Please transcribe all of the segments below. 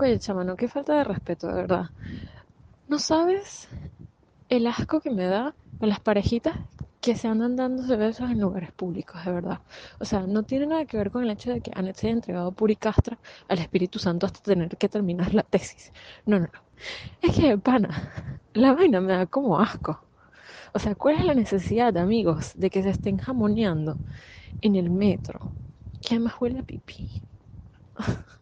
Oye, chamano, qué falta de respeto, de verdad. ¿No sabes el asco que me da con las parejitas que se andan dándose besos en lugares públicos, de verdad? O sea, no tiene nada que ver con el hecho de que Annette se haya entregado puricastra al Espíritu Santo hasta tener que terminar la tesis. No, no, no. Es que, pana, la vaina me da como asco. O sea, ¿cuál es la necesidad, amigos, de que se estén jamoneando en el metro? Que además huele a pipí.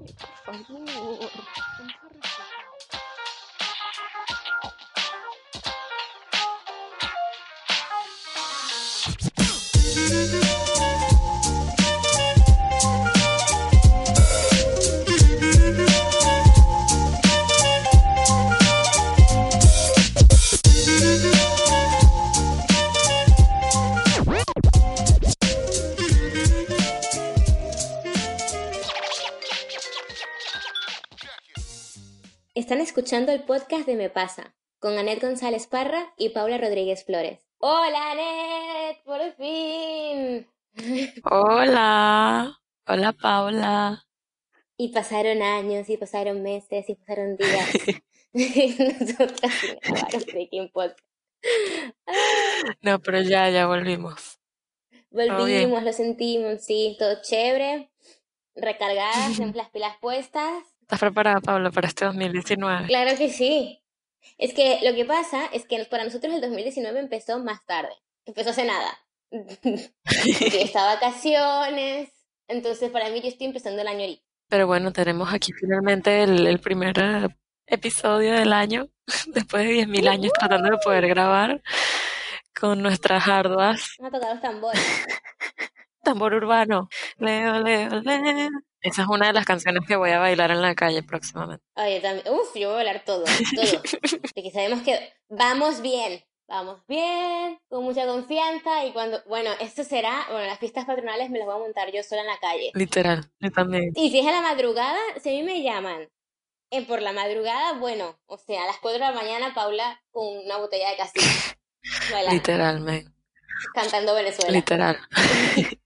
Dios mío, por favor. tanta Están escuchando el podcast de Me Pasa, con Anet González Parra y Paula Rodríguez Flores. ¡Hola, Anet! ¡Por fin! Hola, hola Paula. Y pasaron años, y pasaron meses, y pasaron días. Nosotras Podcast. No, pero ya, ya volvimos. Volvimos, lo sentimos, sí, todo chévere. Recargadas, tenemos las pilas puestas. ¿Estás preparada, Paula, para este 2019? Claro que sí. Es que lo que pasa es que para nosotros el 2019 empezó más tarde. Empezó hace nada. Estaba vacaciones. Entonces, para mí, yo estoy empezando el año ahorita. Pero bueno, tenemos aquí finalmente el, el primer eh, episodio del año, después de 10.000 años tratando de poder grabar con nuestras arduas. Vamos a tocar los tambores. Tambor urbano. Leo, leo, leo. Esa es una de las canciones que voy a bailar en la calle próximamente. Oye, también. Uf, yo voy a bailar todo, todo. Porque sabemos que vamos bien. Vamos bien, con mucha confianza y cuando, bueno, esto será, bueno, las fiestas patronales me las voy a montar yo sola en la calle. Literal, yo también. Y si es a la madrugada, si a mí me llaman eh, por la madrugada, bueno, o sea, a las 4 de la mañana, Paula con una botella de bailando, Literalmente. cantando Venezuela. Literal.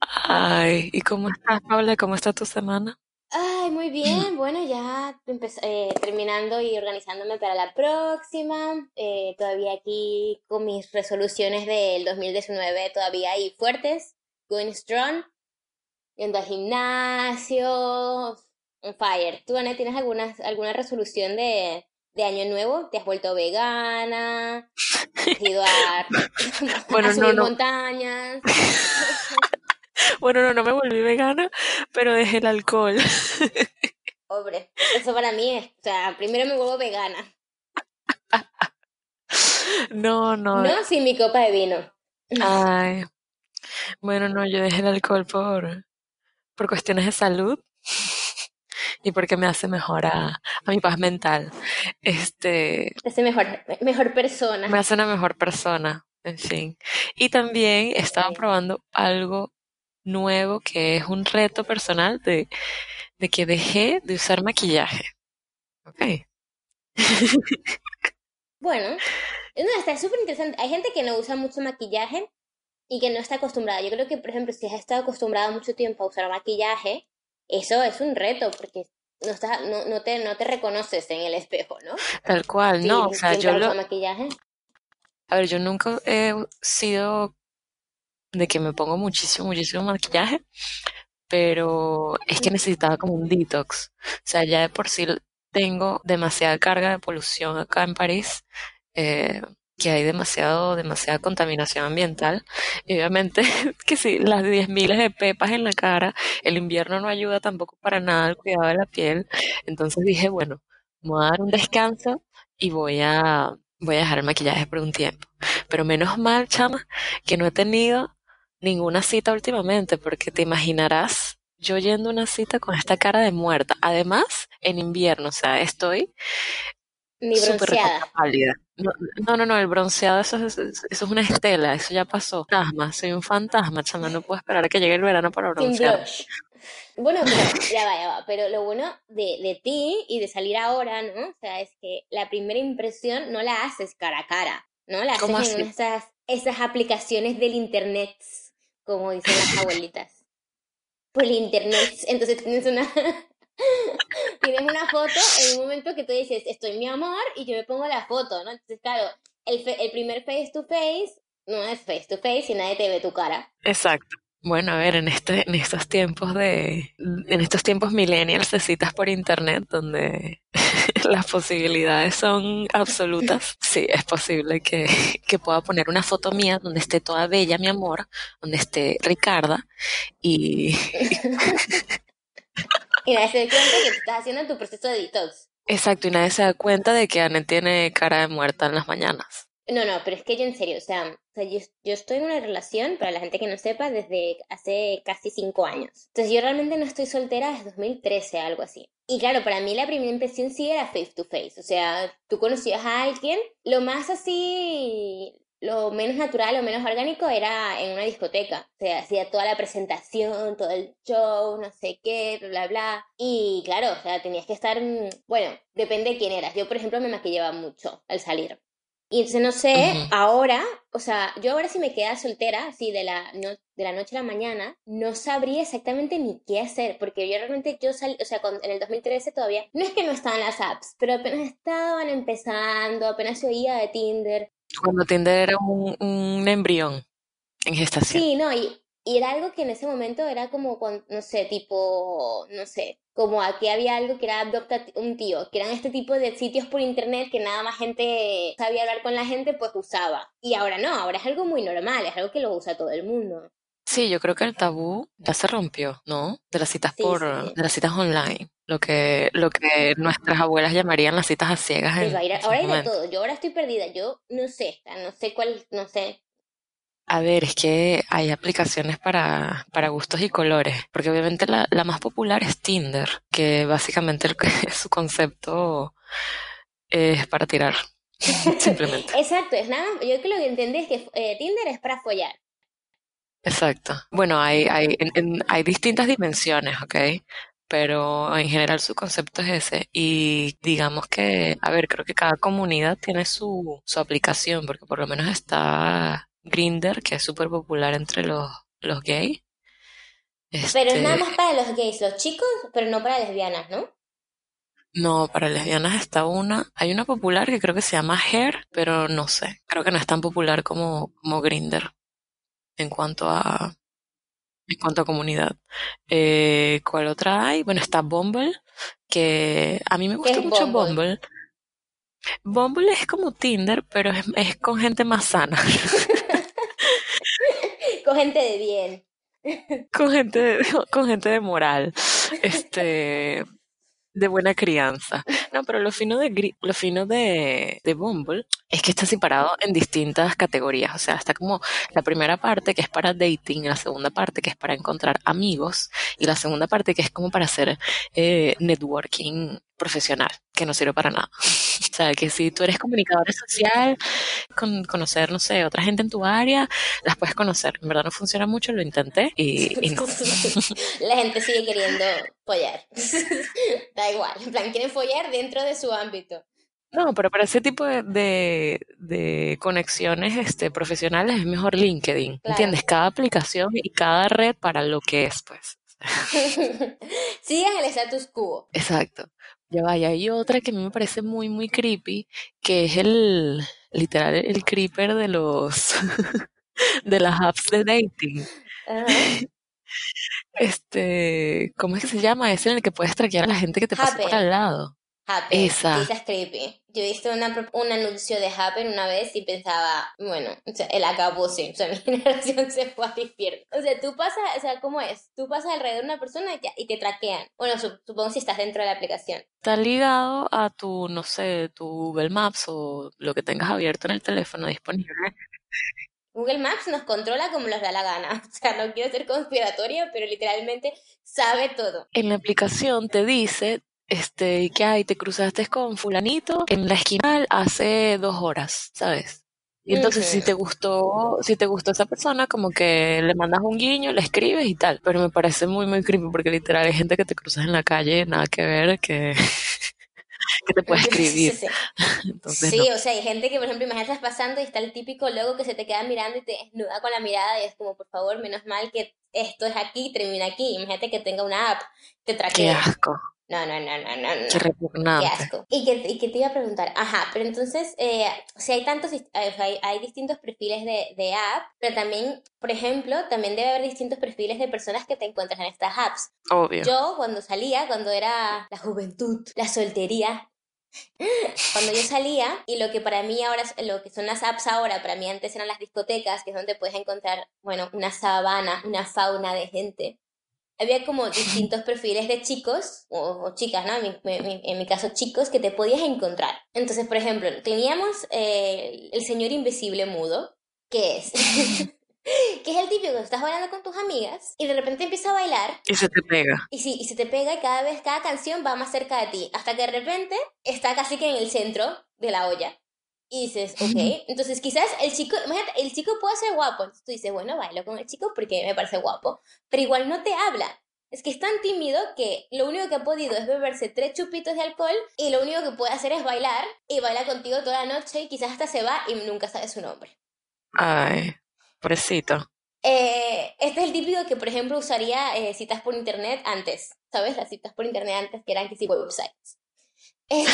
Ay, ¿y cómo estás, Paula? ¿Cómo está tu semana? Ay, muy bien. Bueno, ya eh, terminando y organizándome para la próxima. Eh, todavía aquí con mis resoluciones del 2019 todavía ahí fuertes. Going strong. Yendo al gimnasio. On fire. ¿Tú, Anet, tienes alguna, alguna resolución de, de año nuevo? ¿Te has vuelto vegana? ¿Has ido a, Bueno, a no, subir no. montañas? Bueno, no, no me volví vegana, pero dejé el alcohol. Hombre, eso para mí es, o sea, primero me vuelvo vegana. No, no. No sin mi copa de vino. Ay. Bueno, no, yo dejé el alcohol por, por cuestiones de salud y porque me hace mejor a, a mi paz mental. Este, Te hace mejor, mejor persona. me hace una mejor persona, en fin. Y también estaba probando algo nuevo que es un reto personal de, de que dejé de usar maquillaje. Ok. Bueno, no, está súper interesante. Hay gente que no usa mucho maquillaje y que no está acostumbrada. Yo creo que, por ejemplo, si has estado acostumbrada mucho tiempo a usar maquillaje, eso es un reto porque no, estás, no, no, te, no te reconoces en el espejo, ¿no? Tal cual, Sí, no, o sea, yo lo, maquillaje. a ver, yo nunca he sido de que me pongo muchísimo, muchísimo maquillaje, pero es que necesitaba como un detox. O sea, ya de por sí tengo demasiada carga de polución acá en París, eh, que hay demasiado, demasiada contaminación ambiental. Y obviamente que sí, las 10.000 de pepas en la cara, el invierno no ayuda tampoco para nada al cuidado de la piel. Entonces dije, bueno, voy a dar un descanso y voy a, voy a dejar el maquillaje por un tiempo. Pero menos mal, chama, que no he tenido ninguna cita últimamente, porque te imaginarás yo yendo a una cita con esta cara de muerta. Además, en invierno, o sea, estoy Ni bronceada. pálida. No, no, no, no, el bronceado, eso es, eso es una estela, eso ya pasó. Fantasma, soy un fantasma, chama, no puedo esperar a que llegue el verano para broncear. Bueno, pero ya va, ya va. Pero lo bueno de, de ti y de salir ahora, ¿no? O sea, es que la primera impresión no la haces cara a cara, ¿no? La haces ¿Cómo en esas, esas aplicaciones del internet, como dicen las abuelitas. Por el internet. Entonces tienes una. tienes una foto en un momento que tú dices, estoy mi amor, y yo me pongo la foto, ¿no? Entonces, claro, el, fe- el primer face to face no es face to face y nadie te ve tu cara. Exacto. Bueno, a ver, en este, en estos tiempos de, en estos tiempos millennials de citas por internet donde las posibilidades son absolutas, sí, es posible que, que pueda poner una foto mía donde esté toda bella, mi amor, donde esté Ricarda y Y nadie se da cuenta que tú estás haciendo tu proceso de detox. exacto, y nadie se da cuenta de que Anne tiene cara de muerta en las mañanas. No, no, pero es que yo en serio, o sea, o sea, yo, yo estoy en una relación, para la gente que no sepa, desde hace casi cinco años. Entonces yo realmente no estoy soltera desde 2013, algo así. Y claro, para mí la primera impresión sí era face to face. O sea, tú conocías a alguien, lo más así, lo menos natural, lo menos orgánico era en una discoteca. O sea, hacía toda la presentación, todo el show, no sé qué, bla, bla, bla. Y claro, o sea, tenías que estar, mm, bueno, depende de quién eras. Yo, por ejemplo, me maquillaba mucho al salir. Y entonces no sé, ahora, o sea, yo ahora si me quedara soltera, así de la, no, de la noche a la mañana, no sabría exactamente ni qué hacer, porque yo realmente, yo salí, o sea, con- en el 2013 todavía, no es que no estaban las apps, pero apenas estaban empezando, apenas se oía de Tinder. Cuando Tinder era un, un embrión en gestación. Sí, no, y, era algo que en ese momento era como, no sé, tipo, no sé, como aquí había algo que era Adopta un tío, que eran este tipo de sitios por internet que nada más gente sabía hablar con la gente, pues usaba. Y ahora no, ahora es algo muy normal, es algo que lo usa todo el mundo. Sí, yo creo que el tabú ya se rompió, ¿no? De las citas Sí, por, sí. de las citas online, lo que, lo que nuestras abuelas llamarían las citas a ciegas en, a ir- su ahora hay de todo, yo ahora estoy perdida, yo no sé, no sé cuál, no sé. A ver, es que hay aplicaciones para, para gustos y colores, porque obviamente la, la más popular es Tinder, que básicamente el- su concepto es para tirar, simplemente. Exacto, es nada, yo creo que lo que entendí es que eh, Tinder es para follar. Exacto. Bueno, hay, hay, en- en- hay distintas dimensiones, ¿ok? Pero en general su concepto es ese. Y digamos que, a ver, creo que cada comunidad tiene su, su aplicación, porque por lo menos está Grindr, que es súper popular entre los, los gays. Pero es Este, nada más para los gays, los chicos, pero no para lesbianas, ¿no? no, para lesbianas está una. Hay una popular que creo que se llama Hair, pero no sé. Creo que no es tan popular como, como Grindr en cuanto a, en cuanto a comunidad. Eh, ¿cuál otra hay? Bueno, está Bumble, que a mí me ¿Qué gusta mucho Bumble? Bumble. Bumble es como Tinder, pero es, es con gente más sana, Con gente de bien. con gente, de- con gente de moral, este, de buena crianza. No, pero lo fino de, lo fino de, de Bumble es que está separado en distintas categorías. O sea, está como la primera parte que es para dating, la segunda parte que es para encontrar amigos y la segunda parte que es como para hacer eh, networking profesional, que no sirve para nada. O sea, que si tú eres comunicador social, con, conocer, no sé, otra gente en tu área, las puedes conocer. En verdad no funciona mucho, lo intenté y, y no. La gente sigue queriendo follar. Da igual, en plan, quieren follar dentro de su ámbito. No, pero para ese tipo de, de, de conexiones este, profesionales es mejor LinkedIn, Claro. ¿entiendes? Cada aplicación y cada red para lo que es, pues. Sigan el status quo. Exacto. Ya vaya, hay otra que a mí me parece muy, muy creepy, que es el, literal, el creeper de los, de las apps de dating. Ajá. Este, ¿cómo es que se llama? Es en el que puedes traquear a la gente que te pasa por al lado. Happen. Esa. Sí, esa es creepy. Yo he visto una, un anuncio de Happen una vez y pensaba, bueno, o sea, el acabó, sí. O sea, mi generación se fue al infierno. O sea, tú pasas, o sea, ¿cómo es? Tú pasas alrededor de una persona y, te traquean. Bueno, su- supongo si estás dentro de la aplicación. Está ligado a tu, no sé, tu Google Maps o lo que tengas abierto en el teléfono disponible. Google Maps nos controla como nos da la gana. O sea, no quiero ser conspiratoria, pero literalmente sabe todo. En la aplicación te dice este, que hay, te cruzaste con fulanito en la esquina hace dos horas, ¿sabes? Y entonces si te gustó, si te gustó esa persona, como que le mandas un guiño, le escribes y tal. Pero me parece muy, muy creepy porque literal hay gente que te cruzas en la calle, nada que ver, que, que te puede escribir. sí, o sea, hay gente que, por ejemplo, imagínate estás pasando y está el típico logo que se te queda mirando y te desnuda con la mirada y es como, por favor, menos mal que esto es aquí, termina aquí. Imagínate que tenga una app, te traquea. Qué asco. No, no, no, no, no. Qué repugnante. Qué asco. Y que, y que te iba a preguntar, ajá, pero entonces, eh, si hay tantos, eh, hay, hay distintos perfiles de, de app, pero también, por ejemplo, también debe haber distintos perfiles de personas que te encuentras en estas apps. Obvio. Yo, cuando salía, cuando era la juventud, la soltería, cuando yo salía, y lo que para mí ahora, lo que son las apps ahora, para mí antes eran las discotecas, que es donde puedes encontrar, bueno, una sabana, una fauna de gente había como distintos perfiles de chicos o, chicas, ¿no? En mi, caso chicos que te podías encontrar. Entonces, por ejemplo, teníamos eh, el señor invisible mudo, que es... que es el típico que estás bailando con tus amigas y de repente empieza a bailar. Y se te pega. Y sí, y se te pega y cada vez, cada canción va más cerca de ti, hasta que de repente está casi que en el centro de la olla. Y dices, ok, entonces quizás el chico, imagínate, el chico puede ser guapo. Entonces tú dices, bueno, bailo con el chico porque me parece guapo. Pero igual no te habla. Es que es tan tímido que lo único que ha podido es beberse tres chupitos de alcohol y lo único que puede hacer es bailar y baila contigo toda la noche y quizás hasta se va y nunca sabe su nombre. Ay, pobrecito. Eh, este es el típico que, por ejemplo, usaría eh, citas por internet antes, ¿sabes? Las citas por internet antes que eran que sí websites. Eh,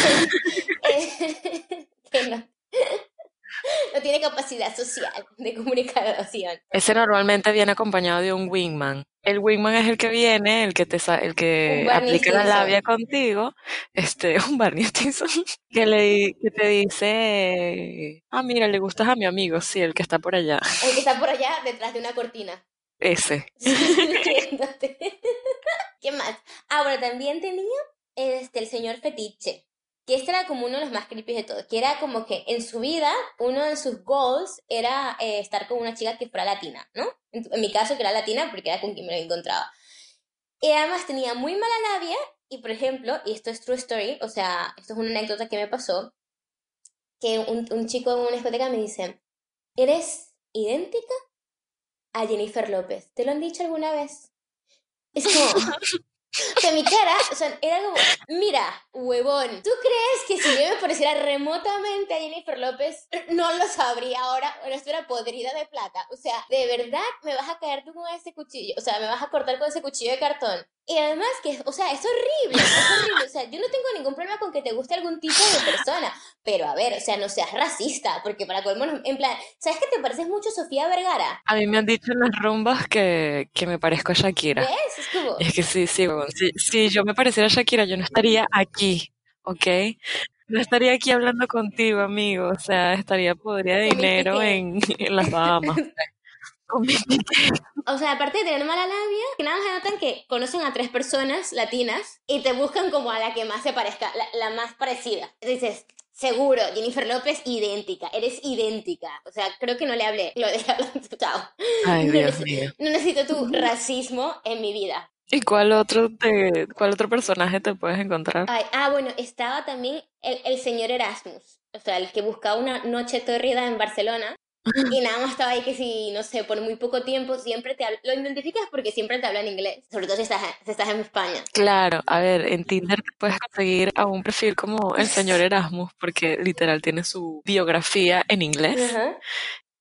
que no, no tiene capacidad social de comunicación. Ese normalmente viene acompañado de un wingman. El wingman es el que viene, el que te el que aplica la labia contigo, este, un Barney Stinson, que le que te dice, ah mira, le gustas a mi amigo, sí, el que está por allá. El que está por allá detrás de una cortina. Ese. ¿Qué más? Ah, bueno, también tenía este el señor fetiche que este era como uno de los más creepy de todos, que era como que en su vida uno de sus goals era eh, estar con una chica que fuera latina, ¿no? En, mi caso que era latina porque era con quien me lo encontraba. Y además tenía muy mala labia y por ejemplo, y esto es true story, o sea, esto es una anécdota que me pasó, que un, un chico en una discoteca me dice, ¿eres idéntica a Jennifer López? ¿Te lo han dicho alguna vez? Es como, O sea, mi cara, o sea, era como, mira, huevón, ¿tú crees que si yo me pareciera remotamente a Jennifer López, no lo sabría ahora? Bueno, esto era podrida de plata. O sea, ¿de verdad me vas a caer tú con ese cuchillo? O sea, ¿me vas a cortar con ese cuchillo de cartón? Y además que, o sea, es horrible, es horrible. O sea, yo no tengo ningún problema con que te guste algún tipo de persona. Pero a ver, o sea, no seas racista, porque para colmo, en plan, ¿sabes que te pareces mucho a Sofía Vergara? A mí me han dicho en las rumbas que, que me parezco a Shakira. ¿Ves? Es como... Es que sí, sí, si, si yo me pareciera a Shakira, yo no estaría aquí, ¿ok? No estaría aquí hablando contigo, amigo. O sea, estaría podría de dinero en, en las Bahamas. o sea, aparte de tener mala labia, que nada más notan que conocen a tres personas latinas y te buscan como a la que más se parezca, la, más parecida. Dices, seguro, Jennifer López, idéntica, eres idéntica. O sea, creo que no le hablé, lo dejé hablando, chao. Ay, Dios mío. No necesito tu racismo en mi vida. ¿Y cuál otro, te, cuál otro personaje te puedes encontrar? ah, bueno, estaba también el, el señor Erasmus. O sea, el que buscaba una noche torrida en Barcelona y nada más estaba ahí que si, no sé, por muy poco tiempo siempre te lo identificas porque siempre te hablan inglés, sobre todo si estás, si estás en España. Claro, a ver, en Tinder puedes conseguir a un perfil como el señor Erasmus porque literal tiene su biografía en inglés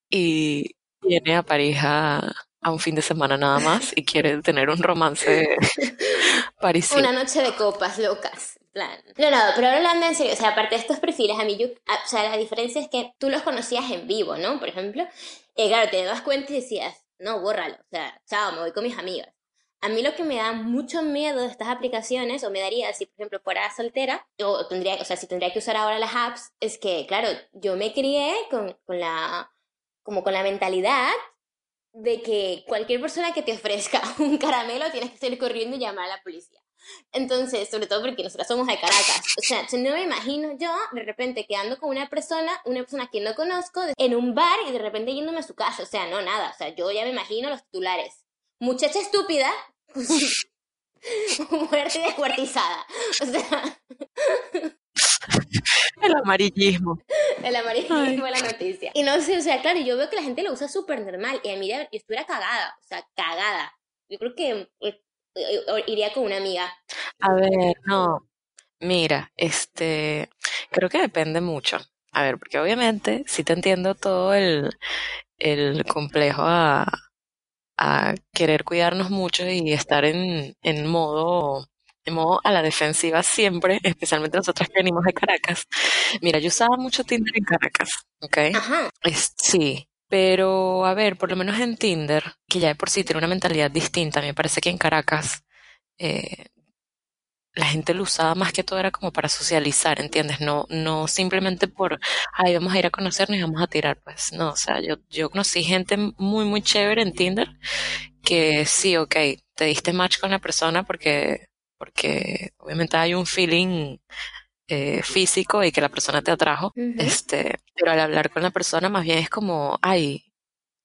y viene a París a, un fin de semana nada más y quiere tener un romance parisino. Una noche de copas locas plan. No, no, pero hablando en serio, o sea, aparte de estos perfiles, a mí yo, o sea, la diferencia es que tú los conocías en vivo, ¿no? Por ejemplo, y claro, te das cuenta y decías, no, bórralo, o sea, chao, me voy con mis amigas. A mí lo que me da mucho miedo de estas aplicaciones, o me daría si, por ejemplo, fuera soltera, o tendría, o sea, si tendría que usar ahora las apps, es que, claro, yo me crié con, con la, como con la mentalidad de que cualquier persona que te ofrezca un caramelo tienes que salir corriendo y llamar a la policía. Entonces, sobre todo porque nosotras somos de Caracas. O sea, no me imagino yo de repente quedando con una persona, una persona que no conozco, en un bar y de repente yéndome a su casa. O sea, no, nada. O sea, yo ya me imagino los titulares. Muchacha estúpida, muerte descuartizada. O sea. El amarillismo. El amarillismo de la noticia. Y no sé, o sea, claro, yo veo que la gente lo usa súper normal. Y a mí, yo estuviera cagada, o sea, cagada. Yo creo que eh, iría con una amiga. A ver, no. Mira, este, creo que depende mucho. A ver, porque obviamente sí te entiendo todo el, el complejo a, a querer cuidarnos mucho y estar en, en modo en modo a la defensiva siempre, especialmente nosotras que venimos de Caracas. Mira, yo usaba mucho Tinder en Caracas, ¿ok? Ajá. sí, pero a ver, por lo menos en Tinder, que ya de por sí tiene una mentalidad distinta, me parece que en Caracas eh, la gente lo usaba más que todo era como para socializar, ¿entiendes? No, no simplemente por, ay, vamos a ir a conocernos y vamos a tirar, pues no, o sea, yo, yo conocí gente muy, muy chévere en Tinder que sí, ok, te diste match con la persona porque, porque obviamente hay un feeling eh, físico y que la persona te atrajo, este, pero al hablar con la persona más bien es como, ay,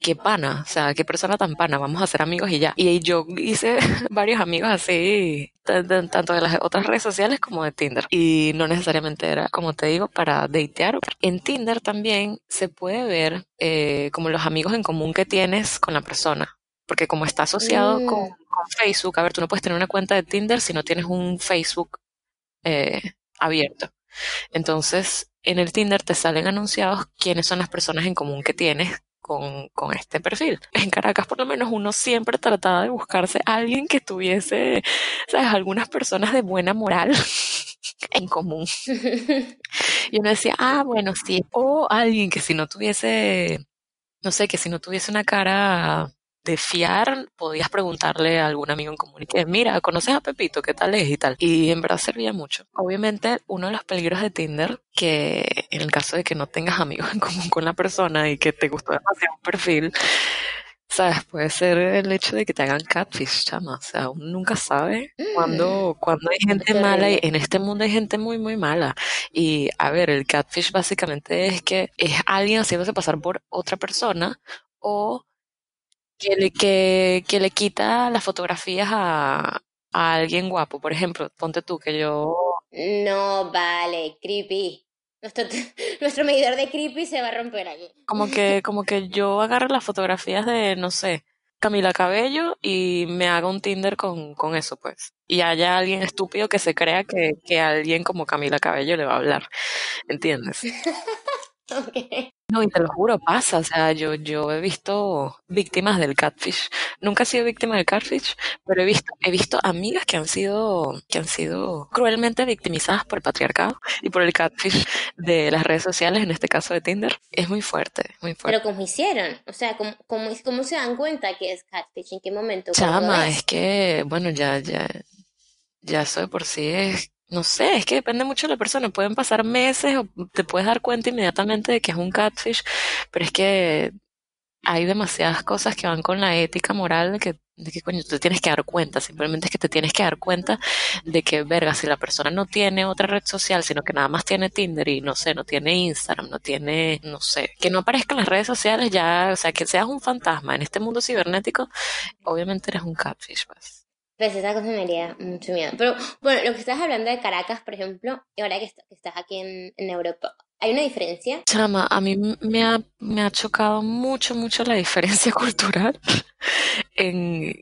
qué pana, o sea, qué persona tan pana, vamos a ser amigos y ya. Y yo hice varios amigos así, tanto de las otras redes sociales como de Tinder. Y no necesariamente era, como te digo, para datear. En Tinder también se puede ver eh, como los amigos en común que tienes con la persona. Porque como está asociado con, mm. Facebook, a ver, tú no puedes tener una cuenta de Tinder si no tienes un Facebook eh, abierto. Entonces, en el Tinder te salen anunciados quiénes son las personas en común que tienes con, con, este perfil. En Caracas, por lo menos, uno siempre trataba de buscarse a alguien que tuviese, ¿sabes? Algunas personas de buena moral en común. Y uno decía, ah, bueno, sí. O alguien que si no tuviese, no sé, que si no tuviese una cara de fiar, podías preguntarle a algún amigo en común que, mira, ¿conoces a Pepito? ¿Qué tal es? Y tal. Y en verdad servía mucho. Obviamente, uno de los peligros de Tinder, que en el caso de que no tengas amigos en común con la persona y que te gustó demasiado un perfil, ¿sabes? Puede ser el hecho de que te hagan catfish, chama. O sea, uno nunca sabe cuando, mm. cuando hay gente mala. Y en este mundo hay gente muy, muy mala. Y a ver, el catfish básicamente es que es alguien haciéndose pasar por otra persona o que le, que, que le quita las fotografías a, a alguien guapo. Por ejemplo, ponte tú que yo... No, vale, creepy. Nuestro, nuestro medidor de creepy se va a romper aquí. Como que, como que yo agarre las fotografías de, no sé, Camila Cabello y me haga un Tinder con, con eso, pues. Y haya alguien estúpido que se crea que, que alguien como Camila Cabello le va a hablar. ¿Entiendes? No, y te lo juro, pasa. O sea, yo, yo he visto víctimas del catfish. Nunca he sido víctima del catfish, pero he visto, he visto amigas que han sido, que han sido cruelmente victimizadas por el patriarcado y por el catfish de las redes sociales, en este caso de Tinder. Es muy fuerte, muy fuerte. Pero ¿cómo hicieron? O sea, ¿cómo, cómo, cómo se dan cuenta que es catfish? ¿En qué momento? Chama, es que, bueno, ya, ya, ya eso de por sí es no sé, es que depende mucho de la persona. Pueden pasar meses o te puedes dar cuenta inmediatamente de que es un catfish, pero es que hay demasiadas cosas que van con la ética moral de que, de que coño, tú te tienes que dar cuenta. Simplemente es que te tienes que dar cuenta de que, verga, si la persona no tiene otra red social, sino que nada más tiene Tinder y no sé, no tiene Instagram, no tiene, no sé, que no aparezca en las redes sociales ya, o sea, que seas un fantasma en este mundo cibernético, obviamente eres un catfish, pues. Pues esa cosa me haría mucho miedo. Pero bueno, lo que estás hablando de Caracas, por ejemplo, y ahora que, estás aquí en, en, Europa, ¿hay una diferencia? Chama, a mí me ha, me ha chocado mucho, mucho la diferencia cultural en,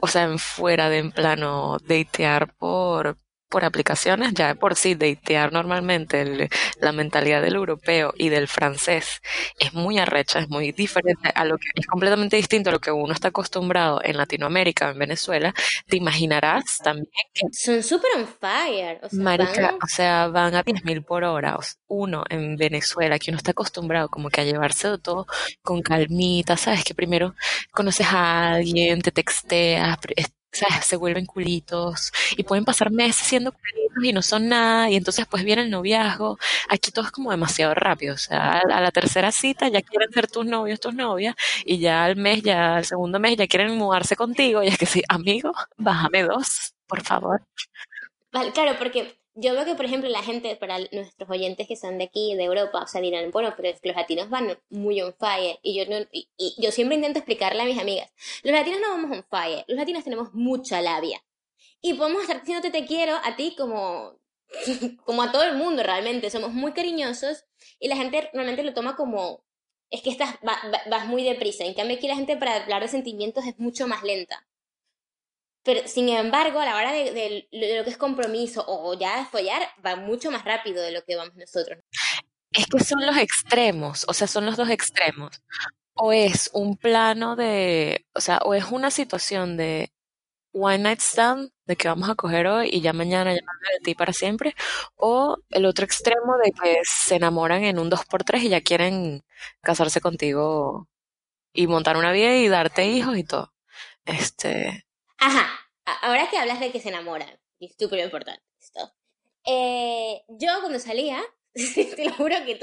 o sea, en fuera de en plano datear por, por aplicaciones, ya por sí datear normalmente la mentalidad del europeo y del francés es muy arrecha, es muy diferente a lo que es completamente distinto a lo que uno está acostumbrado en Latinoamérica, en Venezuela, te imaginarás también que son súper on fire, o sea, van... o sea, van a 10.000 por hora, uno en Venezuela que uno está acostumbrado como que a llevarse de todo con calmita, sabes que primero conoces a alguien, te texteas, sea, se vuelven culitos y pueden pasar meses siendo culitos y no son nada y entonces pues viene el noviazgo. Aquí todo es como demasiado rápido, o sea, a la tercera cita ya quieren ser tus novios, tus novias y ya al mes, ya al segundo mes ya quieren mudarse contigo y es que sí, amigo, bájame dos por favor. Vale, claro, porque yo veo que, por ejemplo, la gente, para nuestros oyentes que son de aquí, de Europa, o sea, dirán, bueno, pero los latinos van muy on fire. Y yo, no, y, yo siempre intento explicarle a mis amigas, los latinos no vamos on fire, los latinos tenemos mucha labia. Y podemos estar diciéndote te quiero a ti como, como a todo el mundo realmente. Somos muy cariñosos y la gente realmente lo toma como, es que estás, vas muy deprisa. En cambio aquí la gente para hablar de sentimientos es mucho más lenta. Pero sin embargo, a la hora de, lo que es compromiso o ya de follar, va mucho más rápido de lo que vamos nosotros. Es que son los extremos, o sea, son los dos extremos. O es un plano de, o sea, o es una situación de one night stand, de que vamos a coger hoy y ya mañana ya de ti para siempre, o el otro extremo de que se enamoran en un 2x3 y ya quieren casarse contigo y montar una vida y darte hijos y todo. Este, Ajá, ahora que hablas de que se enamoran, es súper importante esto. Eh, yo cuando salía, te lo juro que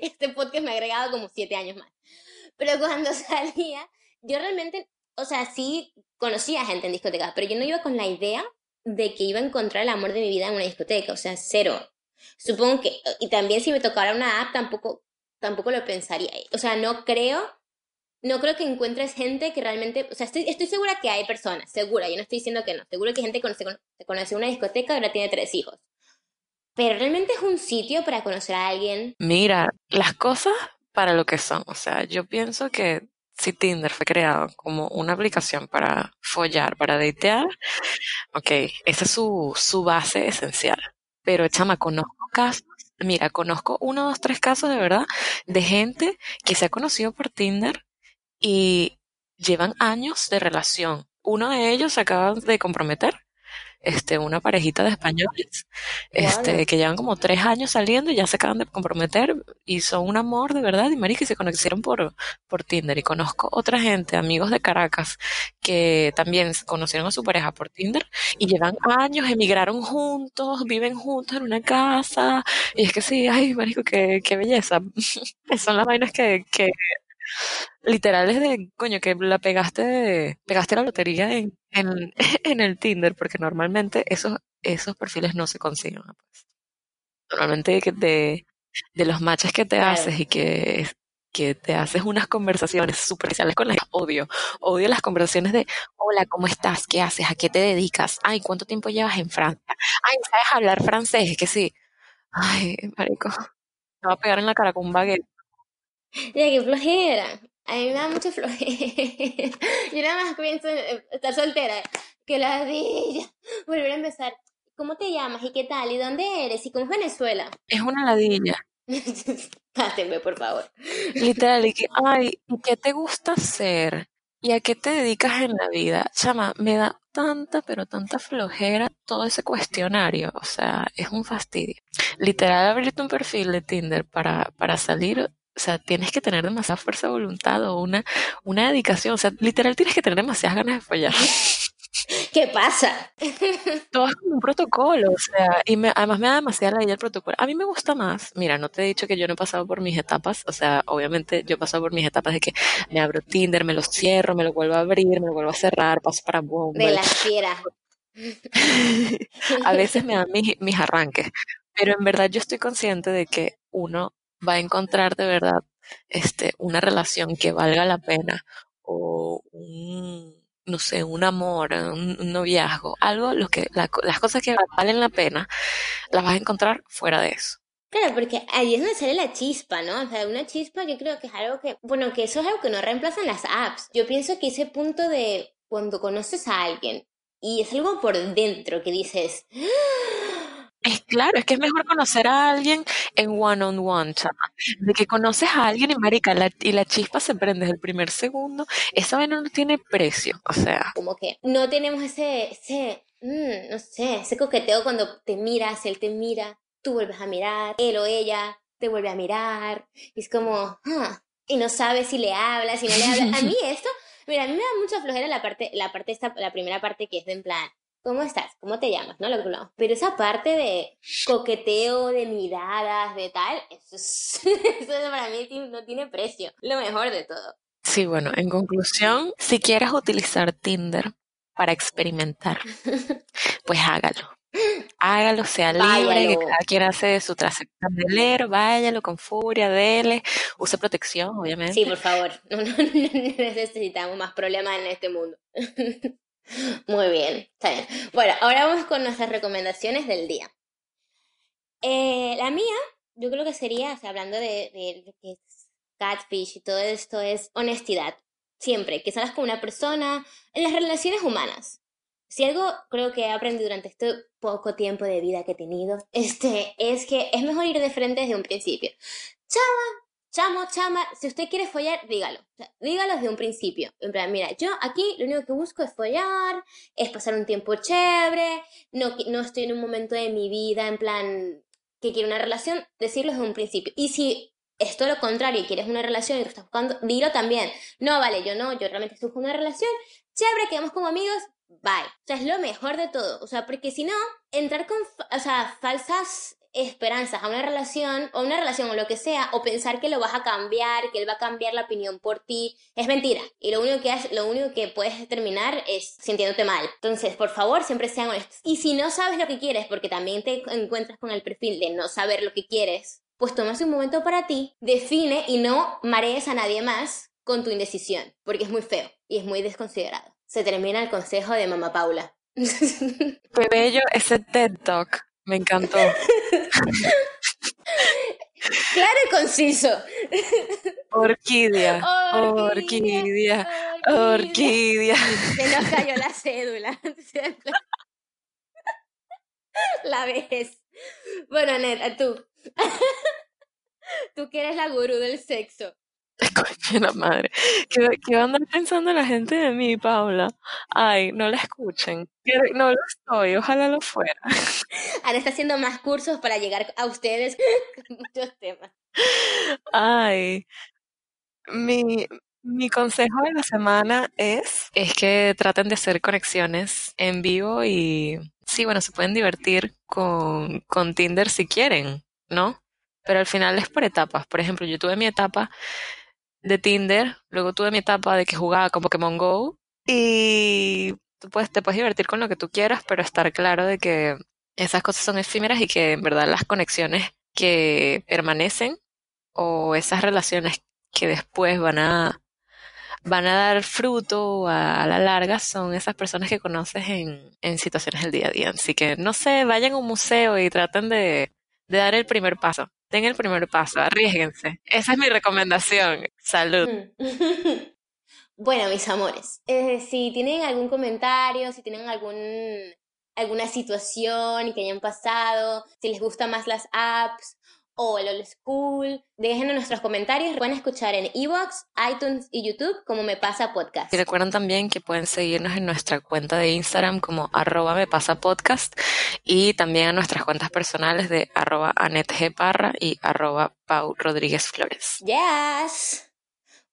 este podcast me ha agregado como siete años más, pero cuando salía, yo realmente, o sea, sí conocía gente en discotecas, pero yo no iba con la idea de que iba a encontrar el amor de mi vida en una discoteca, o sea, cero. Supongo que, y también si me tocara una app, tampoco, tampoco lo pensaría. O sea, no creo no creo que encuentres gente que realmente, o sea, estoy, segura que hay personas, segura, yo no estoy diciendo que no, seguro que hay gente que conoce, conoce una discoteca y ahora tiene tres hijos. Pero realmente es un sitio para conocer a alguien. Mira, las cosas para lo que son, o sea, yo pienso que si Tinder fue creado como una aplicación para follar, para datear, ok, esa es su, su base esencial. Pero, chama, conozco casos, mira, conozco uno, dos, tres casos de verdad de gente que se ha conocido por Tinder y llevan años de relación. Uno de ellos se acaba de comprometer, este, una parejita de españoles, este, que llevan como tres años saliendo y ya se acaban de comprometer y son un amor de verdad y marica y se conocieron por, por Tinder y conozco otra gente, amigos de Caracas, que también conocieron a su pareja por Tinder y llevan años, emigraron juntos, viven juntos en una casa y es que sí, ay marico, qué, qué belleza. son las vainas que, que literal es de, coño, que la pegaste, pegaste la lotería en, en, en, el Tinder, porque normalmente esos, esos perfiles no se consiguen. Pues. Normalmente de, de los matches que te haces y que, que te haces unas conversaciones superficiales con la odio, odio las conversaciones de, hola, ¿cómo estás? ¿Qué haces? ¿A qué te dedicas? Ay, ¿cuánto tiempo llevas en Francia? Ay, ¿sabes hablar francés? Es que sí. Ay, marico, me va a pegar en la cara con un baguette. Ya, qué flojera. A mí me da mucho flojera. Yo nada más pienso en estar soltera. Que la ladilla. Volver a empezar. ¿Cómo te llamas? ¿Y qué tal? ¿Y dónde eres? ¿Y cómo es Venezuela? Es una ladilla. Pátenme, por favor. Literal, y que, ay, ¿y qué te gusta hacer? ¿Y a qué te dedicas en la vida? Chama, me da tanta, pero tanta flojera todo ese cuestionario. O sea, es un fastidio. Literal, abrirte un perfil de Tinder para, para salir o sea, tienes que tener demasiada fuerza de voluntad o una, una dedicación. O sea, literal tienes que tener demasiadas ganas de follar. ¿Qué pasa? Todo es como un protocolo, o sea, y me, además me da demasiada la idea el protocolo. A mí me gusta más. Mira, no te he dicho que yo no he pasado por mis etapas, o sea, obviamente yo he pasado por mis etapas de que me abro Tinder, me lo cierro, me lo vuelvo a abrir, me lo vuelvo a cerrar, paso para Bumble. De la fiera. a veces me dan mis, mis arranques, pero en verdad yo estoy consciente de que uno va a encontrar de verdad este, una relación que valga la pena o un, no sé, un amor, un, noviazgo, algo, lo que, las cosas que valen la pena, las vas a encontrar fuera de eso. Claro, porque ahí es donde sale la chispa, ¿no? O sea, una chispa yo creo que es algo que, bueno, que eso es algo que no reemplazan las apps. Yo pienso que ese punto de cuando conoces a alguien y es algo por dentro que dices, es claro, es que es mejor conocer a alguien en one on one, chama. De que conoces a alguien y marica, y la chispa se prende desde el primer segundo, esa vaina no tiene precio, o sea. Como que no tenemos ese, ese, mm, no sé, ese coqueteo cuando te miras, él te mira, tú vuelves a mirar, él o ella te vuelve a mirar, y es como, ah, y no sabes si le hablas, si no le hablas. A mí esto, mira, a mí me da mucha flojera la parte, la parte esta, la primera parte que es de en plan, ¿Cómo estás? ¿Cómo te llamas? ¿No? Lo que Pero esa parte de coqueteo, de miradas, de tal, eso, es, eso para mí no tiene precio. Lo mejor de todo. Sí, bueno, en conclusión, si quieres utilizar Tinder para experimentar, pues hágalo. Hágalo, sea libre, que cada quien hace su trayecto candelero, váyalo con furia, dele, use protección, obviamente. Sí, por favor, no, necesitamos más problemas en este mundo. Muy bien, está bien. Bueno, ahora vamos con nuestras recomendaciones del día. Eh, la mía, yo creo que sería, o sea, hablando de, de lo que es catfish y todo esto, es honestidad. Siempre, que salgas con una persona, en las relaciones humanas. Si algo creo que he aprendido durante este poco tiempo de vida que he tenido, este, es que es mejor ir de frente desde un principio. Chama, chamo, chama, si usted quiere follar, dígalo. dígalo desde un principio. En plan, mira, yo aquí lo único que busco es follar, es pasar un tiempo chévere, no, no estoy en un momento de mi vida en plan que quiero una relación, decirlo desde un principio. Y si es todo lo contrario y quieres una relación y tú estás buscando, dilo también. No, vale, yo no, yo realmente estoy buscando una relación, chévere, quedamos como amigos, bye. O sea, es lo mejor de todo. O sea, porque si no, entrar con, o sea, falsas esperanzas a una relación o una relación o lo que sea o pensar que lo vas a cambiar, que él va a cambiar la opinión por ti, es mentira. Y lo único que es, lo único que puedes terminar es sintiéndote mal. Entonces, por favor, siempre sean honestos. Y si no sabes lo que quieres, porque también te encuentras con el perfil de no saber lo que quieres, pues tomas un momento para ti, define y no marees a nadie más con tu indecisión, porque es muy feo y es muy desconsiderado. Se termina el consejo de mamá Paula. Qué bello ese TED Talk. Me encantó. claro y conciso. Orquídea. Orquídea. Orquídea. Se nos cayó la cédula. la ves. Bueno, Neta, tú. tú que eres la gurú del sexo. Coño, la madre. ¿Qué, ¿Qué, va a andar pensando la gente de mí, Paula? Ay, no la escuchen. No lo estoy, ojalá lo fuera. Ahora está haciendo más cursos para llegar a ustedes con muchos temas. Ay, mi, mi consejo de la semana es, es que traten de hacer conexiones en vivo y sí, bueno, se pueden divertir con, con Tinder si quieren, ¿no? Pero al final es por etapas. Por ejemplo, yo tuve mi etapa de Tinder, luego tuve mi etapa de que jugaba con Pokémon Go y tú puedes, te puedes divertir con lo que tú quieras, pero estar claro de que esas cosas son efímeras y que en verdad las conexiones que permanecen o esas relaciones que después van a van a dar fruto a, la larga son esas personas que conoces en, en situaciones del día a día. Así que no sé, vayan a un museo y traten de, de dar el primer paso. Den el primer paso, arriesguense. Esa es mi recomendación. Salud. bueno, mis amores, eh, si tienen algún comentario, si tienen algún alguna situación que hayan pasado, si les gustan más las apps o el old school. Déjenos nuestros comentarios. Pueden escuchar en Evox, iTunes y YouTube como Me Pasa Podcast. Y recuerden también que pueden seguirnos en nuestra cuenta de Instagram como arroba Me Pasa Podcast y también en nuestras cuentas personales de arroba Anet G. Parra y arroba Pau Rodríguez Flores. Yes.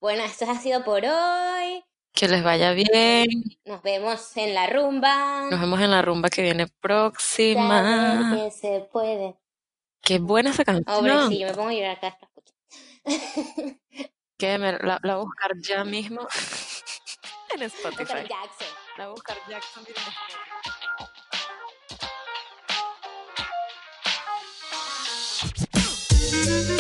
Bueno, esto ha sido por hoy. Que les vaya bien. Nos vemos en la rumba. Nos vemos en la rumba que viene próxima. que se puede. Qué buena esa canción. Hombre, sí, yo me pongo a llorar acá. ¿Qué? Me, la, la voy a buscar ya mismo en Spotify. Jackson. La voy a buscar Jackson. Miren.